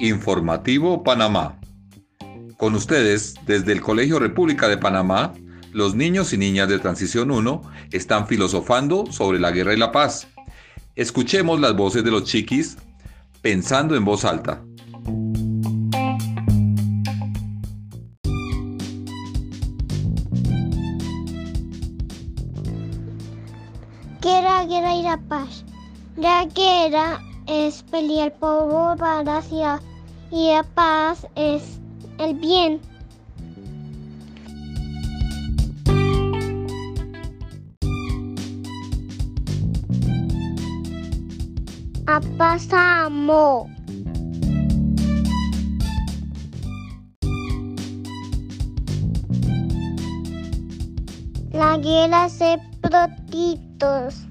Informativo Panamá. Con ustedes, desde el Colegio República de Panamá, los niños y niñas de Transición 1 están filosofando sobre la guerra y la paz. Escuchemos las voces de los chiquis pensando en voz alta. ¿Qué era la guerra y la paz? La guerra es pelear por bobadas y la, paz es el bien. La guerra se protitos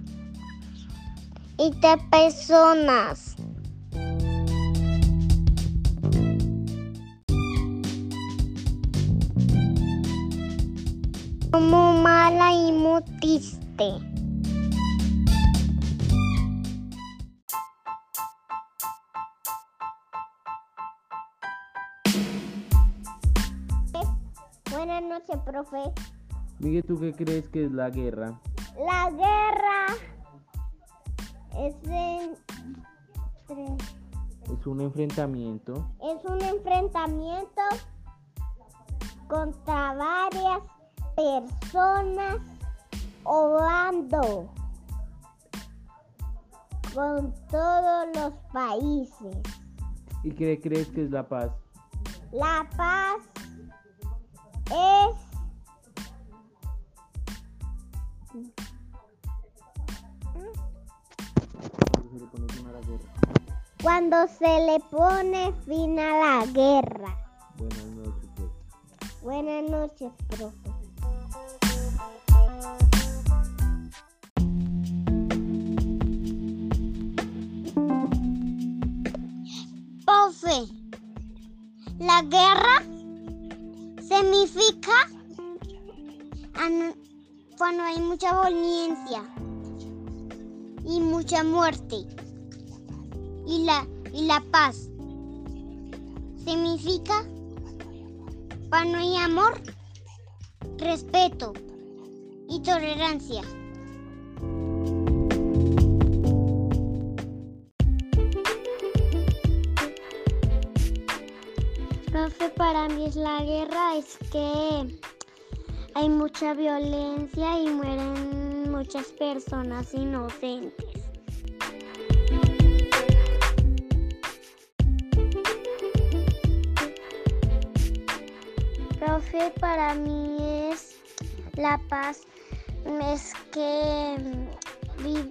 y de personas. Como mala y muy triste. Buenas noches, profe. Miguel, ¿tú qué crees que es la guerra? La guerra es, entre- Es un enfrentamiento es un enfrentamiento contra varias personas o bando con todos los países. ¿Y qué crees que es la paz? La paz es le pone fin a la guerra. cuando se le pone fin a la guerra. Buenas noches, profe. Buenas noches, profe. Profe, la guerra significa an- cuando hay mucha violencia y mucha muerte. Y la, y la paz significa cuando hay amor, respeto y tolerancia. Profe, para mí es la guerra, es que hay mucha violencia y mueren muchas personas inocentes. Profe, para mí es la paz, es que mm, vi-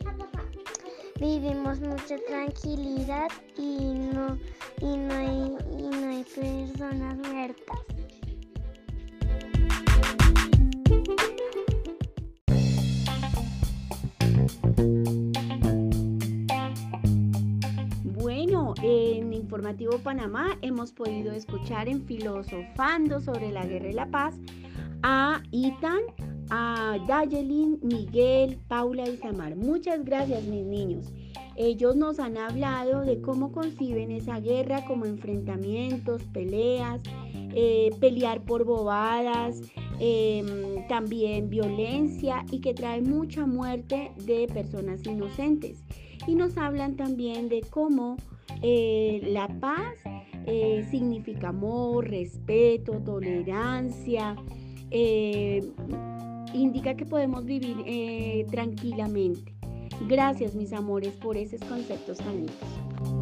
vivimos mucha tranquilidad y no, y no, hay, y no hay personas Informativo Panamá hemos podido escuchar en Filosofando sobre la guerra y la paz a Itan, a Dayelin, Miguel, Paula y Samar. Muchas gracias, mis niños. Ellos nos han hablado de cómo conciben esa guerra como enfrentamientos, peleas, eh, pelear por bobadas, em, también violencia y que trae mucha muerte de personas inocentes y nos hablan también de cómo eh, la paz eh, significa amor, respeto, tolerancia, eh, indica que podemos vivir tranquilamente. Gracias mis amores por esos conceptos tan lindos.